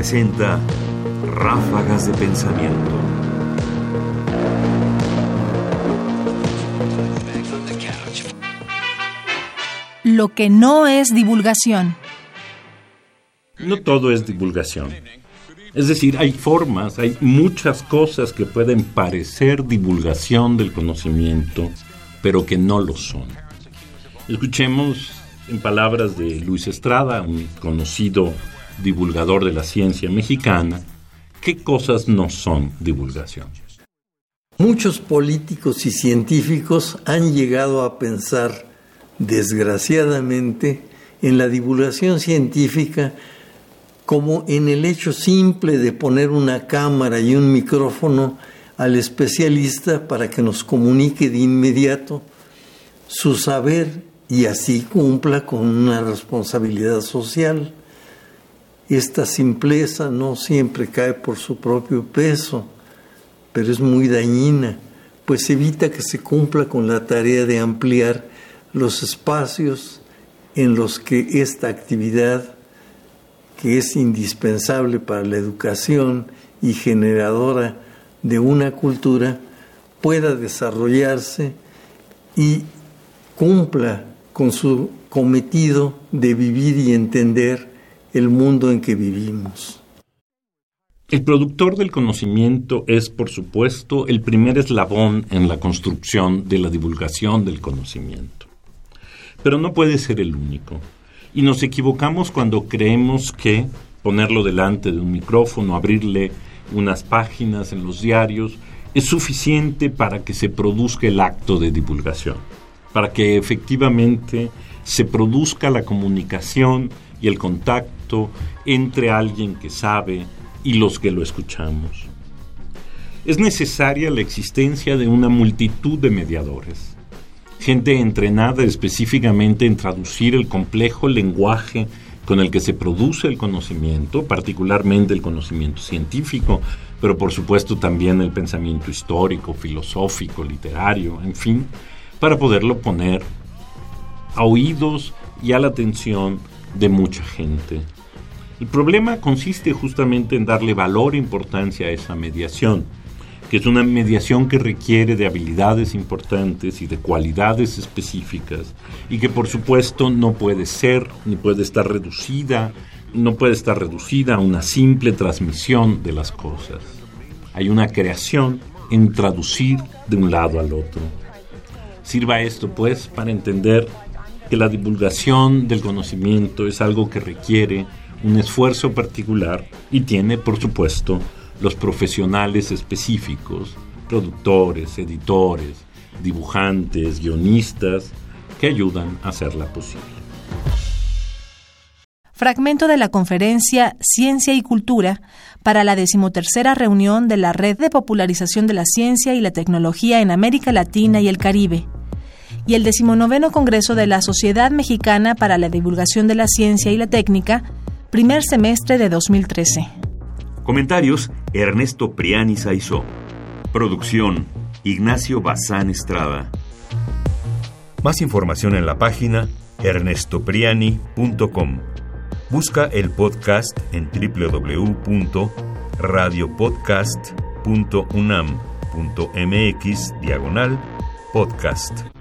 presenta Ráfagas de Pensamiento. Lo que no es divulgación. No todo es divulgación. Es decir, hay formas, hay muchas cosas que pueden parecer divulgación del conocimiento, pero que no lo son. Escuchemos en palabras de Luis Estrada, un conocido divulgador de la ciencia mexicana, qué cosas no son divulgación. Muchos políticos y científicos han llegado a pensar, desgraciadamente, en la divulgación científica como en el hecho simple de poner una cámara y un micrófono al especialista para que nos comunique de inmediato su saber y así cumpla con una responsabilidad social. Esta simpleza no siempre cae por su propio peso, pero es muy dañina, pues evita que se cumpla con la tarea de ampliar los espacios en los que esta actividad, que es indispensable para la educación y generadora de una cultura, pueda desarrollarse y cumpla con su cometido de vivir y entender el mundo en que vivimos. El productor del conocimiento es, por supuesto, el primer eslabón en la construcción de la divulgación del conocimiento. Pero no puede ser el único. Y nos equivocamos cuando creemos que ponerlo delante de un micrófono, abrirle unas páginas en los diarios, es suficiente para que se produzca el acto de divulgación, para que efectivamente se produzca la comunicación y el contacto entre alguien que sabe y los que lo escuchamos. Es necesaria la existencia de una multitud de mediadores, gente entrenada específicamente en traducir el complejo lenguaje con el que se produce el conocimiento, particularmente el conocimiento científico, pero por supuesto también el pensamiento histórico, filosófico, literario, en fin, para poderlo poner a oídos y a la atención de mucha gente. El problema consiste justamente en darle valor e importancia a esa mediación, que es una mediación que requiere de habilidades importantes y de cualidades específicas y que por supuesto no puede ser ni puede estar reducida, no puede estar reducida a una simple transmisión de las cosas. Hay una creación en traducir de un lado al otro. Sirva esto pues para entender que la divulgación del conocimiento es algo que requiere un esfuerzo particular y tiene, por supuesto, los profesionales específicos, productores, editores, dibujantes, guionistas, que ayudan a hacerla posible. Fragmento de la conferencia Ciencia y Cultura para la decimotercera reunión de la Red de Popularización de la Ciencia y la Tecnología en América Latina y el Caribe, y el decimonoveno Congreso de la Sociedad Mexicana para la Divulgación de la Ciencia y la Técnica, primer semestre de 2013. Comentarios: Ernesto Priani Saizó. Producción: Ignacio Bazán Estrada. Más información en la página ernestopriani.com. Busca el podcast en www.radiopodcast.unam.mx diagonal podcast.